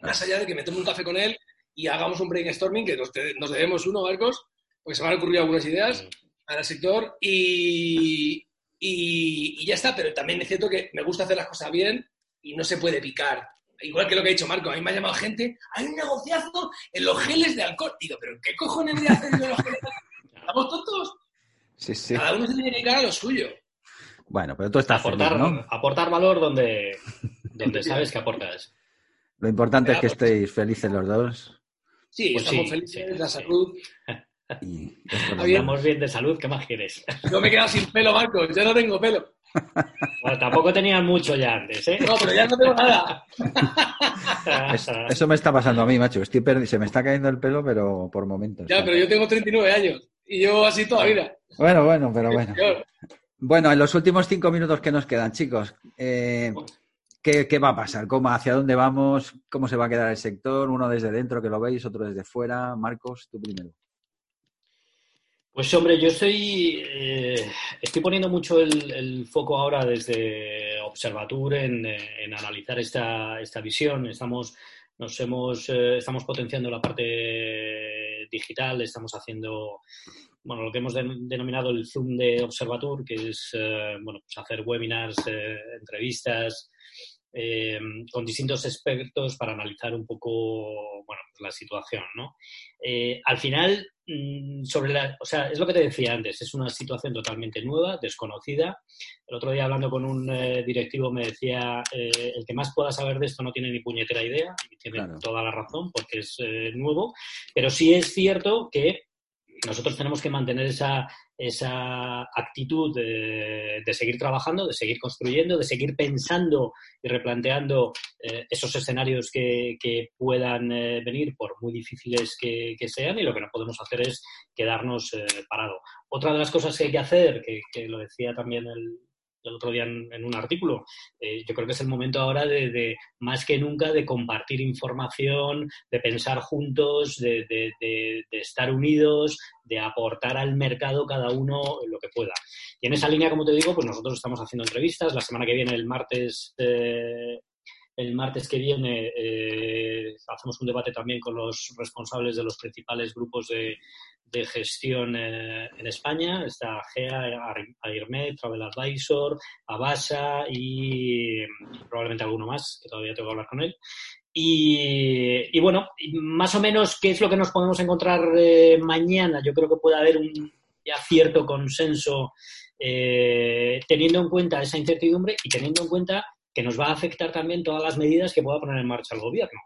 Más allá de que me tome un café con él y hagamos un brainstorming, que nos, nos debemos uno, Marcos, porque se me han ocurrido algunas ideas al sector y, y, ya está, pero también es cierto que me gusta hacer las cosas bien y no se puede picar. Igual que lo que ha dicho Marco, a mí me ha llamado gente, hay un negociazo en los geles de alcohol. Digo, ¿pero qué cojones de hacer yo los geles de alcohol? *laughs* ¿Estamos tontos? Sí, sí. Cada uno se tiene que dedicar a lo suyo. Bueno, pero tú estás aportar, ¿no? aportar valor donde, donde sabes que aportas. *laughs* Lo importante es que estéis felices los dos. Sí, pues estamos felices, la salud. Y *laughs* Estamos bien de salud, ¿qué más quieres? *laughs* Yo me he quedado sin pelo, Marco, ya no tengo pelo. Bueno, tampoco tenías mucho ya antes, ¿eh? No, pero ya no tengo nada. eso me está pasando a mí, macho. Estoy se me está cayendo el pelo, pero por momentos. Ya, pero yo tengo 39 años y yo así toda la vida. Bueno, bueno, pero bueno. Bueno, en los últimos cinco minutos que nos quedan, chicos, eh, ¿qué, va a pasar? ¿Cómo, ¿Hacia dónde vamos? ¿Cómo se va a quedar el sector? Uno desde dentro, que lo veis, otro desde fuera. Marcos, tú primero. Pues hombre, yo estoy, eh, estoy poniendo mucho el, foco ahora desde Observatur en, analizar esta, esta, visión. Estamos, nos hemos, eh, estamos potenciando la parte digital, estamos haciendo bueno, lo que hemos denominado el Zoom de Observatur, que es eh, bueno, pues hacer webinars, entrevistas, eh, con distintos expertos para analizar un poco bueno, pues la situación. ¿no? Eh, al final, mm, sobre la, o sea, es lo que te decía antes, es una situación totalmente nueva, desconocida. El otro día hablando con un eh, directivo me decía, el que más pueda saber de esto no tiene ni puñetera idea, y tiene toda la razón porque es nuevo, pero sí es cierto que nosotros tenemos que mantener esa, esa actitud de, seguir trabajando, de seguir construyendo, de seguir pensando y replanteando eh, esos escenarios que, puedan eh, venir, por muy difíciles que, sean, y lo que no podemos hacer es quedarnos eh, parado. Otra de las cosas que hay que hacer, que lo decía también el, el otro día en, un artículo. Eh, yo creo que es el momento ahora de, más que nunca, de compartir información, de pensar juntos, de, estar unidos, de aportar al mercado cada uno lo que pueda. Y en esa línea, como te digo, pues nosotros estamos haciendo entrevistas. La semana que viene, el martes, eh, el martes que viene eh, hacemos un debate también con los responsables de los principales grupos de, gestión eh, en España. Está GEA, AIRMED, Travel Advisor, Abasa y, probablemente alguno más, que todavía tengo que hablar con él. Y, bueno, más o menos, ¿qué es lo que nos podemos encontrar eh, mañana? Yo creo que puede haber un ya cierto consenso teniendo en cuenta esa incertidumbre y teniendo en cuenta que nos va a afectar también todas las medidas que pueda poner en marcha el gobierno.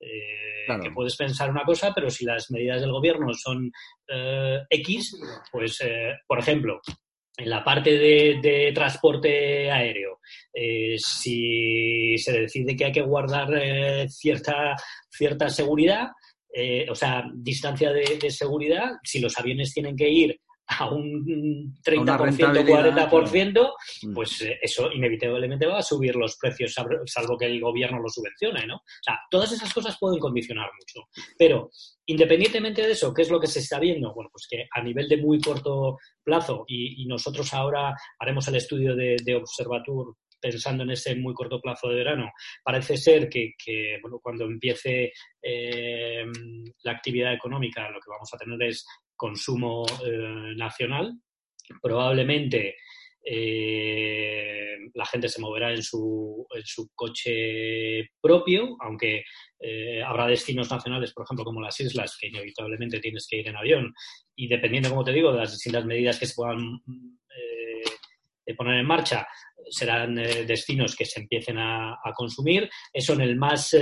Eh, que puedes pensar una cosa, pero si las medidas del gobierno son eh, X, pues, eh, por ejemplo, en la parte de, transporte aéreo, si se decide que hay que guardar cierta, cierta seguridad, o sea, distancia de, seguridad, si los aviones tienen que ir *laughs* a un 30%, 40%, mm. pues eh, eso inevitablemente va a subir los precios, salvo que el gobierno lo subvencione, ¿no? O sea, todas esas cosas pueden condicionar mucho. Pero, independientemente de eso, ¿qué es lo que se está viendo? Bueno, pues que a nivel de muy corto plazo, y, nosotros ahora haremos el estudio de, de Observatur pensando en ese muy corto plazo de verano, parece ser que, bueno, cuando empiece eh, la actividad económica lo que vamos a tener es consumo eh, nacional. Probablemente eh, la gente se moverá en su, en su coche propio, aunque eh, habrá destinos nacionales, por ejemplo, como las islas, que inevitablemente tienes que ir en avión. Y dependiendo, como te digo, de las distintas medidas que se puedan poner en marcha, serán destinos que se empiecen a, consumir. Eso en el más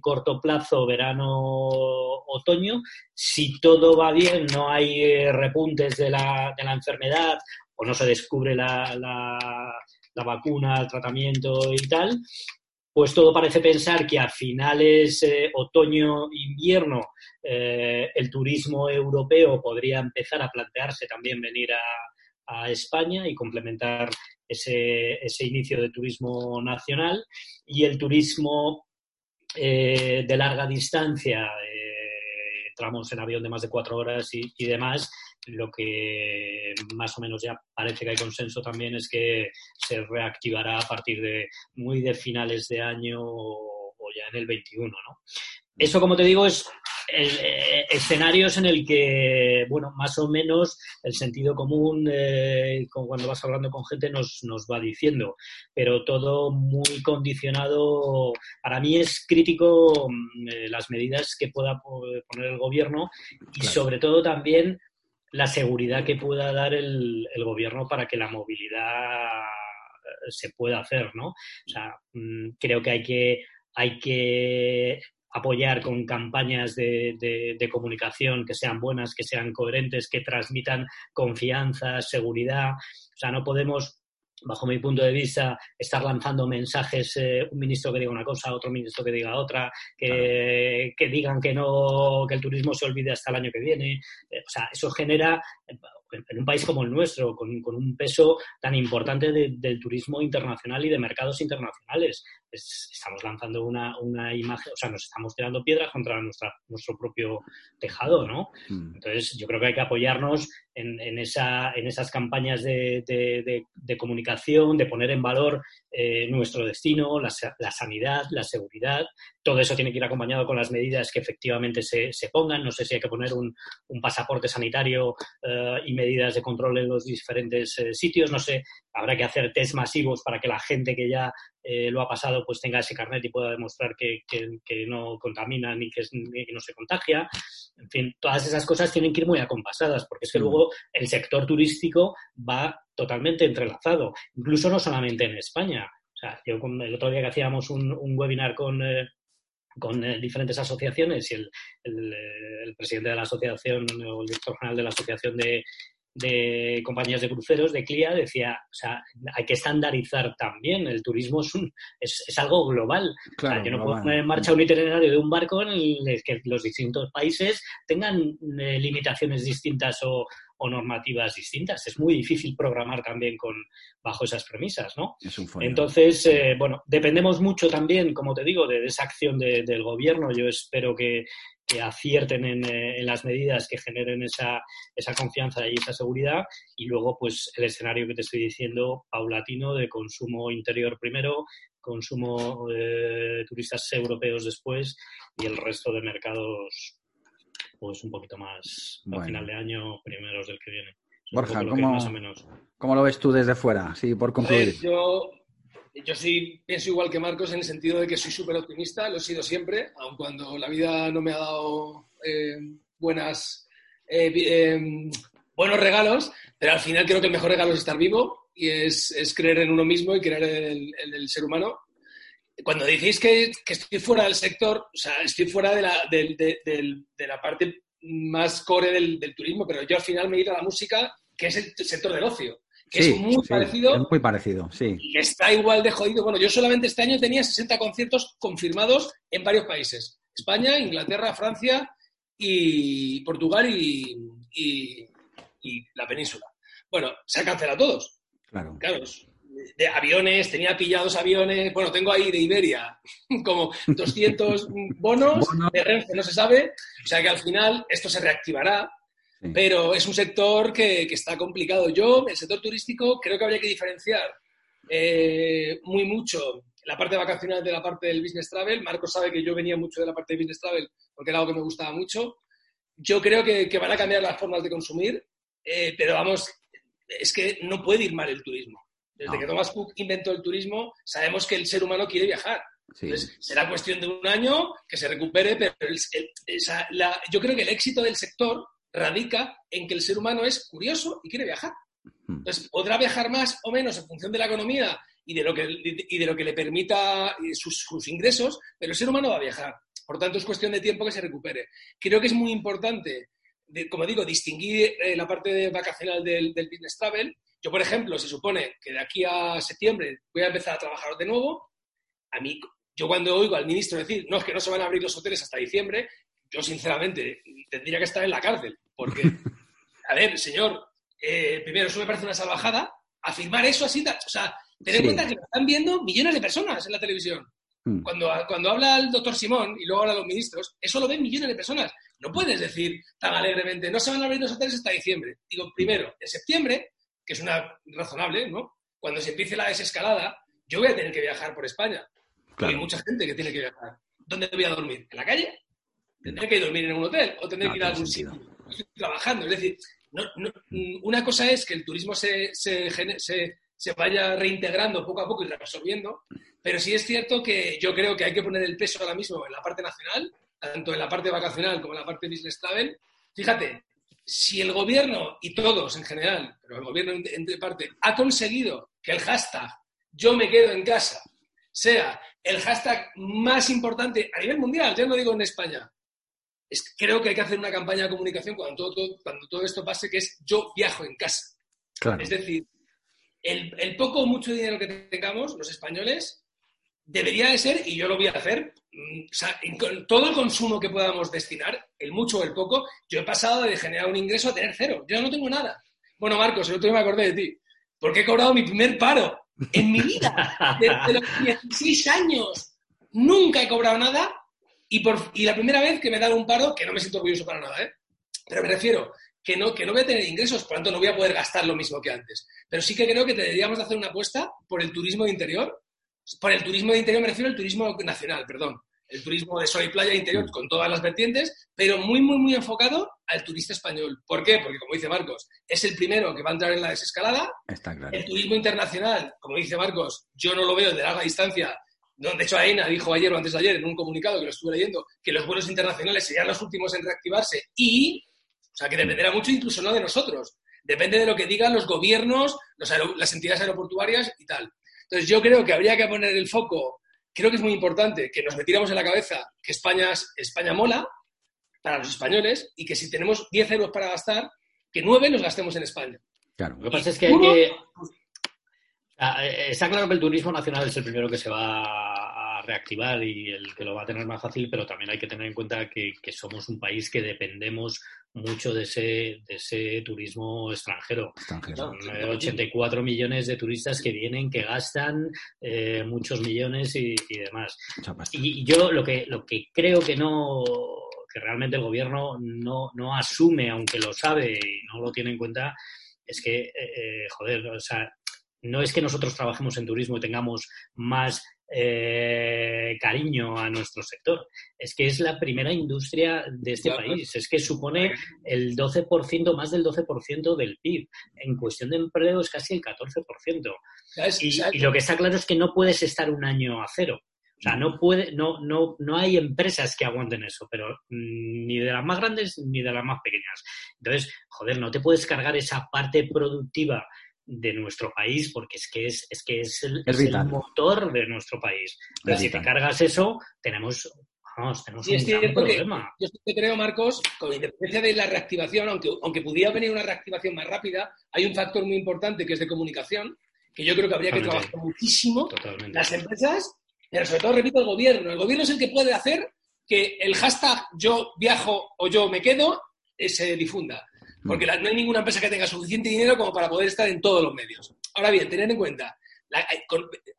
corto plazo, verano otoño. Si todo va bien, no hay eh, repuntes de la, de la enfermedad o no se descubre la, la, vacuna, el tratamiento y tal, pues todo parece pensar que a finales eh, otoño-invierno eh, el turismo europeo podría empezar a plantearse también venir a, a España y complementar ese, ese, inicio de turismo nacional y el turismo eh, de larga distancia, eh, tramos en avión de más de cuatro horas y, y, demás, lo que más o menos ya parece que hay consenso también es que se reactivará a partir de muy de finales de año o ya en el 21, ¿no? Eso, como te digo, es eh, escenarios en el que, bueno, más o menos el sentido común, eh, cuando vas hablando con gente, nos, nos va diciendo, pero todo muy condicionado. Para mí es crítico mm, eh, las medidas que pueda poner el gobierno y, claro. sobre todo, también la seguridad que pueda dar el, el gobierno para que la movilidad se pueda hacer, ¿no? O sea, mm, creo que hay que hay que apoyar con campañas de, de, de, comunicación que sean buenas, que sean coherentes, que transmitan confianza, seguridad. O sea, no podemos bajo mi punto de vista, estar lanzando mensajes, eh, un ministro que diga una cosa, otro ministro que diga otra, que, claro. que, digan que no, que el turismo se olvide hasta el año que viene. Eh, o sea, eso genera, en un país como el nuestro, con, con un peso tan importante de, del turismo internacional y de mercados internacionales, es, estamos lanzando una, una, imagen, o sea, nos estamos tirando piedras contra nuestra, nuestro propio tejado, ¿no? Mm. Entonces, yo creo que hay que apoyarnos en, en, esa, en esas campañas de, de, de, de, comunicación, de poner en valor eh, nuestro destino, la, la, sanidad, la seguridad. Todo eso tiene que ir acompañado con las medidas que efectivamente se, se pongan. No sé si hay que poner un, un pasaporte sanitario eh, y medidas de control en los diferentes eh, sitios. No sé, habrá que hacer test masivos para que la gente que ya eh, lo ha pasado pues tenga ese carnet y pueda demostrar que, que, que no contamina ni que, ni que, no se contagia. En fin, todas esas cosas tienen que ir muy acompasadas porque es que luego el sector turístico va totalmente entrelazado, incluso no solamente en España. O sea, yo el otro día que hacíamos un, un webinar con... Eh, con eh, diferentes asociaciones y el, el, el, presidente de la asociación o el director general de la asociación de, de compañías de cruceros, de CLIA, decía, o sea, hay que estandarizar también. El turismo es, un, es, es algo global. Claro, o sea, yo no global. puedo poner en marcha un itinerario de un barco en el que los distintos países tengan eh, limitaciones distintas o, o, normativas distintas. Es muy difícil programar también con, bajo esas premisas, ¿no? Entonces, eh, bueno, dependemos mucho también, como te digo, de, de esa acción de, del gobierno. Yo espero que, que acierten en, eh, en, las medidas que generen esa, esa, confianza y esa seguridad y luego pues el escenario que te estoy diciendo paulatino de consumo interior primero, consumo de turistas europeos después y el resto de mercados pues un poquito más bueno. a final de año, primeros del que viene. Borja, ¿cómo, ¿cómo, lo ves tú desde fuera? Sí, por concluir. Pues yo yo sí pienso igual que Marcos en el sentido de que soy súper optimista, lo he sido siempre, aun cuando la vida no me ha dado eh, eh, eh, buenos regalos, pero al final creo que el mejor regalo es estar vivo y es, es creer en uno mismo y creer en el ser humano. Cuando decís que, que, estoy fuera del sector, o sea, estoy fuera de la, de, de, de la parte más core del, del, turismo, pero yo al final me he ido a la música, que es el sector del ocio que sí, es muy sí, parecido. Es muy parecido, sí. Y está igual de jodido. Bueno, yo solamente este año tenía 60 conciertos confirmados en varios países. España, Inglaterra, Francia y Portugal y, y, y la península. Bueno, se han cancelado todos. Claro. Claro, de aviones, tenía pillados aviones, bueno, tengo ahí de Iberia *laughs* como 200 bonos, bueno. de Renfe no se sabe, o sea que al final esto se reactivará, Sí. Pero es un sector que, que, está complicado. Yo, el sector turístico, creo que habría que diferenciar eh, muy mucho la parte vacacional de la parte del business travel. Marco sabe que yo venía mucho de la parte de business travel porque era algo que me gustaba mucho. Yo creo que, que van a cambiar las formas de consumir, eh, pero vamos, es que no puede ir mal el turismo. Desde no. que Thomas Cook inventó el turismo, sabemos que el ser humano quiere viajar. Sí. Entonces, será cuestión de un año que se recupere, pero el, el, esa, la, yo creo que el éxito del sector radica en que el ser humano es curioso y quiere viajar. Entonces, podrá viajar más o menos en función de la economía y de lo que, y de lo que le permita sus, sus, ingresos, pero el ser humano va a viajar. Por tanto, es cuestión de tiempo que se recupere. Creo que es muy importante, de, como digo, distinguir eh, la parte de vacacional del, del business travel. Yo, por ejemplo, se supone que de aquí a septiembre voy a empezar a trabajar de nuevo. A mí, yo cuando oigo al ministro decir, no, es que no se van a abrir los hoteles hasta diciembre, yo sinceramente tendría que estar en la cárcel, porque, *laughs* a ver, señor, eh, primero, eso me parece una salvajada, afirmar eso así, o sea, ten en cuenta que lo están viendo millones de personas en la televisión. Mm. Cuando, cuando habla el doctor Simón y luego hablan los ministros, eso lo ven millones de personas. No puedes decir tan alegremente, no se van a abrir los hoteles hasta diciembre. Digo, primero, en septiembre, que es una razonable, ¿no? Cuando se empiece la desescalada, yo voy a tener que viajar por España. Hay mucha gente que tiene que viajar. ¿Dónde voy a dormir? ¿En la calle? ¿Tendré que dormir en un hotel o tendré que ir a algún sitio? Trabajando. Es decir, una cosa es que el turismo se, se, se, vaya reintegrando poco a poco y reabsorbiendo, pero sí es cierto que yo creo que hay que poner el peso ahora mismo en la parte nacional, tanto en la parte vacacional como en la parte business travel. Fíjate, si el gobierno y todos en general, pero el gobierno en parte, ha conseguido que el hashtag yo me quedo en casa sea el hashtag más importante a nivel mundial, ya no digo en España, creo que hay que hacer una campaña de comunicación cuando todo, cuando todo esto pase, que es yo viajo en casa. Es decir, el, poco o mucho dinero que tengamos, los españoles, debería de ser, y yo lo voy a hacer, mm, todo el consumo que podamos destinar, el mucho o el poco, yo he pasado de generar un ingreso a tener cero. Yo no tengo nada. Bueno, Marcos, el otro día me acordé de ti, porque he cobrado mi primer paro en mi vida. *laughs* Desde los 16 años nunca he cobrado nada y, por, y la primera vez que me dan un paro, que no me siento orgulloso para nada, ¿eh? pero me refiero que no, que no voy a tener ingresos, por lo tanto no voy a poder gastar lo mismo que antes. Pero sí que creo que deberíamos hacer una apuesta por el turismo de interior. Por el turismo de interior me refiero al turismo nacional, perdón. El turismo de sol y playa interior con todas las vertientes, pero muy, muy, muy enfocado al turista español. ¿Por qué? Porque, como dice Marcos, es el primero que va a entrar en la desescalada. Está claro. El turismo internacional, como dice Marcos, yo no lo veo de larga distancia de hecho, AENA dijo ayer o antes de ayer en un comunicado que lo estuve leyendo que los vuelos internacionales serían los últimos en reactivarse y, o sea, que dependerá mucho incluso no de nosotros, depende de lo que digan los gobiernos, las entidades aeroportuarias y tal. Entonces, yo creo que habría que poner el foco, creo que es muy importante que nos metiéramos en la cabeza que España, España mola para los españoles y que si tenemos 10 euros para gastar, que 9 los gastemos en España. Claro. Lo que pasa es que hay que Ah, eh, está claro que el turismo nacional es el primero que se va a reactivar y el que lo va a tener más fácil, pero también hay que tener en cuenta que, somos un país que dependemos mucho de ese, de ese turismo extranjero. Son 84 millones de turistas que vienen, que gastan eh, muchos millones y, demás. Y, yo lo que, lo que creo que no que realmente el gobierno no, no asume, aunque lo sabe y no lo tiene en cuenta, es que, eh, joder, o sea, no es que nosotros trabajemos en turismo y tengamos más eh, cariño a nuestro sector. Es que es la primera industria de este país. Es que supone el 12%, más del 12% del PIB. En cuestión de empleo es casi el 14%. Y, lo que está claro es que no puedes estar un año a cero. O sea, no puede, no, no, no hay empresas que aguanten eso, pero mm, ni de las más grandes ni de las más pequeñas. Entonces, joder, no te puedes cargar esa parte productiva de nuestro país, porque es que es, es que es el, motor de nuestro país. Pero si te cargas eso, tenemos Vamos, tenemos un problema. yo creo, Marcos, con independencia de la reactivación, aunque, aunque pudiera venir una reactivación más rápida, hay un factor muy importante que es de comunicación, que yo creo que habría que trabajar muchísimo. Las empresas, pero sobre todo, repito, el gobierno. El gobierno es el que puede hacer que el hashtag yo viajo o yo me quedo eh, se difunda. Porque no hay ninguna empresa que tenga suficiente dinero como para poder estar en todos los medios. Ahora bien, tener en cuenta, eh,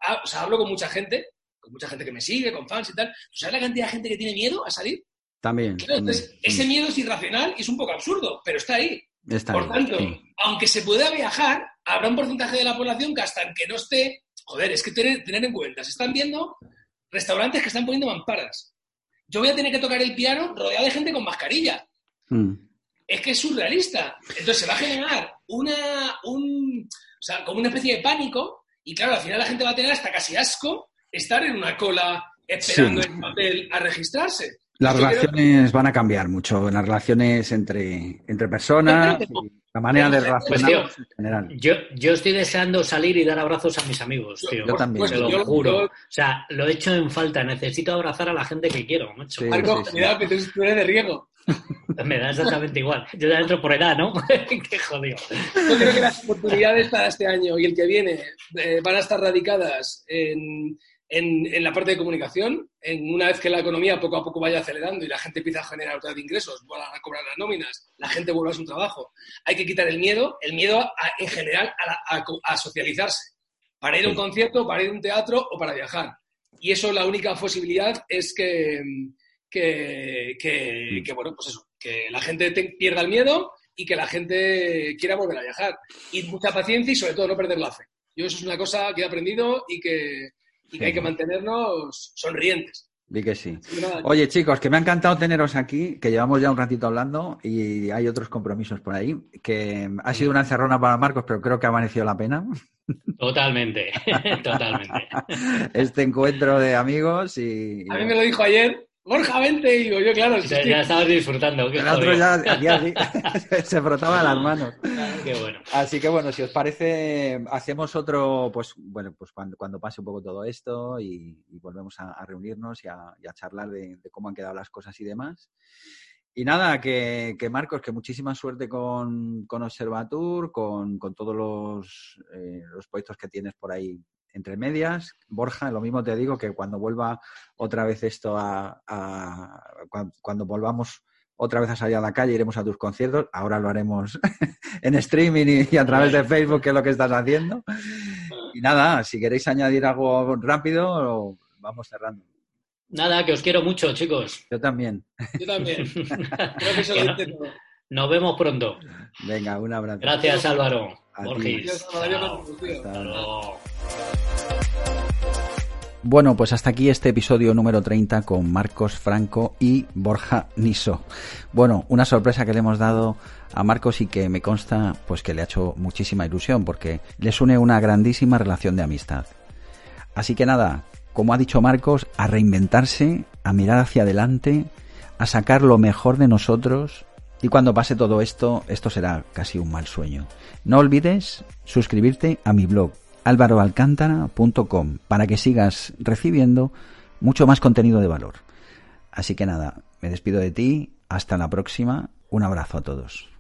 ah, o sea, hablo con mucha gente, con mucha gente que me sigue, con fans y tal. ¿Sabes la cantidad de gente que tiene miedo a salir? También. Entonces, ese miedo es irracional y es un poco absurdo, pero está ahí. Por tanto, aunque se pueda viajar, habrá un porcentaje de la población que hasta que no esté. Joder, es que tener, tener en cuenta, se están viendo restaurantes que están poniendo mamparas. Yo voy a tener que tocar el piano rodeado de gente con mascarilla. Mm es que es surrealista. Entonces se va a generar una, un, o sea, como una especie de pánico y claro, al final la gente va a tener hasta casi asco estar en una cola esperando en el hotel a registrarse. Las relaciones van a cambiar mucho, las relaciones entre, entre personas, la manera de relacionarnos en general. Yo, yo estoy deseando salir y dar abrazos a mis amigos, tío. Yo, también. Te lo juro. O sea, lo he hecho en falta. Necesito abrazar a la gente que quiero, macho. Marco, cuidado que tú eres de riego. *laughs* Me da exactamente igual. Yo ya entro por edad, ¿no? *laughs* Qué jodido. Yo creo que las oportunidades para este año y el que viene eh, van a estar radicadas en, en, la parte de comunicación, en una vez que la economía poco a poco vaya acelerando y la gente empieza a generar otra de ingresos, vuelvan a cobrar las nóminas, la gente vuelva a su trabajo, hay que quitar el miedo, el miedo en general a, socializarse, para ir a un concierto, para ir a un teatro o para viajar. Y eso la única posibilidad es que, que, que, bueno, pues eso, que la gente pierda el miedo y que la gente quiera volver a viajar. Y mucha paciencia y sobre todo no perder la fe. Yo eso es una cosa que he aprendido y que, y que hay que mantenernos sonrientes. Vi que sí. Oye, chicos, que me ha encantado teneros aquí, que llevamos ya un ratito hablando y hay otros compromisos por ahí, que ha sido una encerrona para Marcos, pero creo que ha merecido la pena. Totalmente, *laughs* totalmente. *laughs* Este encuentro de amigos y... A mí me lo dijo ayer Borja, vente, y digo yo, claro. Ya, ya estabas disfrutando. El otro ya, *laughs* se frotaba las manos. qué bueno. Así que bueno, si os parece, hacemos otro, pues bueno, pues cuando, cuando pase un poco todo esto y, volvemos a, reunirnos y a, charlar de, cómo han quedado las cosas y demás. Y nada, que, Marcos, que muchísima suerte con, con Observatur, con, con todos los, eh, los proyectos que tienes por ahí entre medias. Borja, lo mismo te digo que cuando vuelva otra vez esto a, cuando, volvamos otra vez a salir a la calle, iremos a tus conciertos. Ahora lo haremos *laughs* en streaming y, a través de Facebook, que es lo que estás haciendo. Y nada, si queréis añadir algo rápido, vamos cerrando. Nada, que os quiero mucho, chicos. Yo también. Yo también. *laughs* Creo que eso lo Nos vemos pronto. Venga, un abrazo. Gracias, Álvaro. Bueno, pues hasta aquí este episodio número 30 con Marcos Franco y Borja Niso. Bueno, una sorpresa que le hemos dado a Marcos y que me consta pues que le ha hecho muchísima ilusión porque les une una grandísima relación de amistad. Así que nada, como ha dicho Marcos, a reinventarse, a mirar hacia adelante, a sacar lo mejor de nosotros y cuando pase todo esto, esto será casi un mal sueño. No olvides suscribirte a mi blog alvaroalcántara.com para que sigas recibiendo mucho más contenido de valor. Así que nada, me despido de ti, hasta la próxima, un abrazo a todos.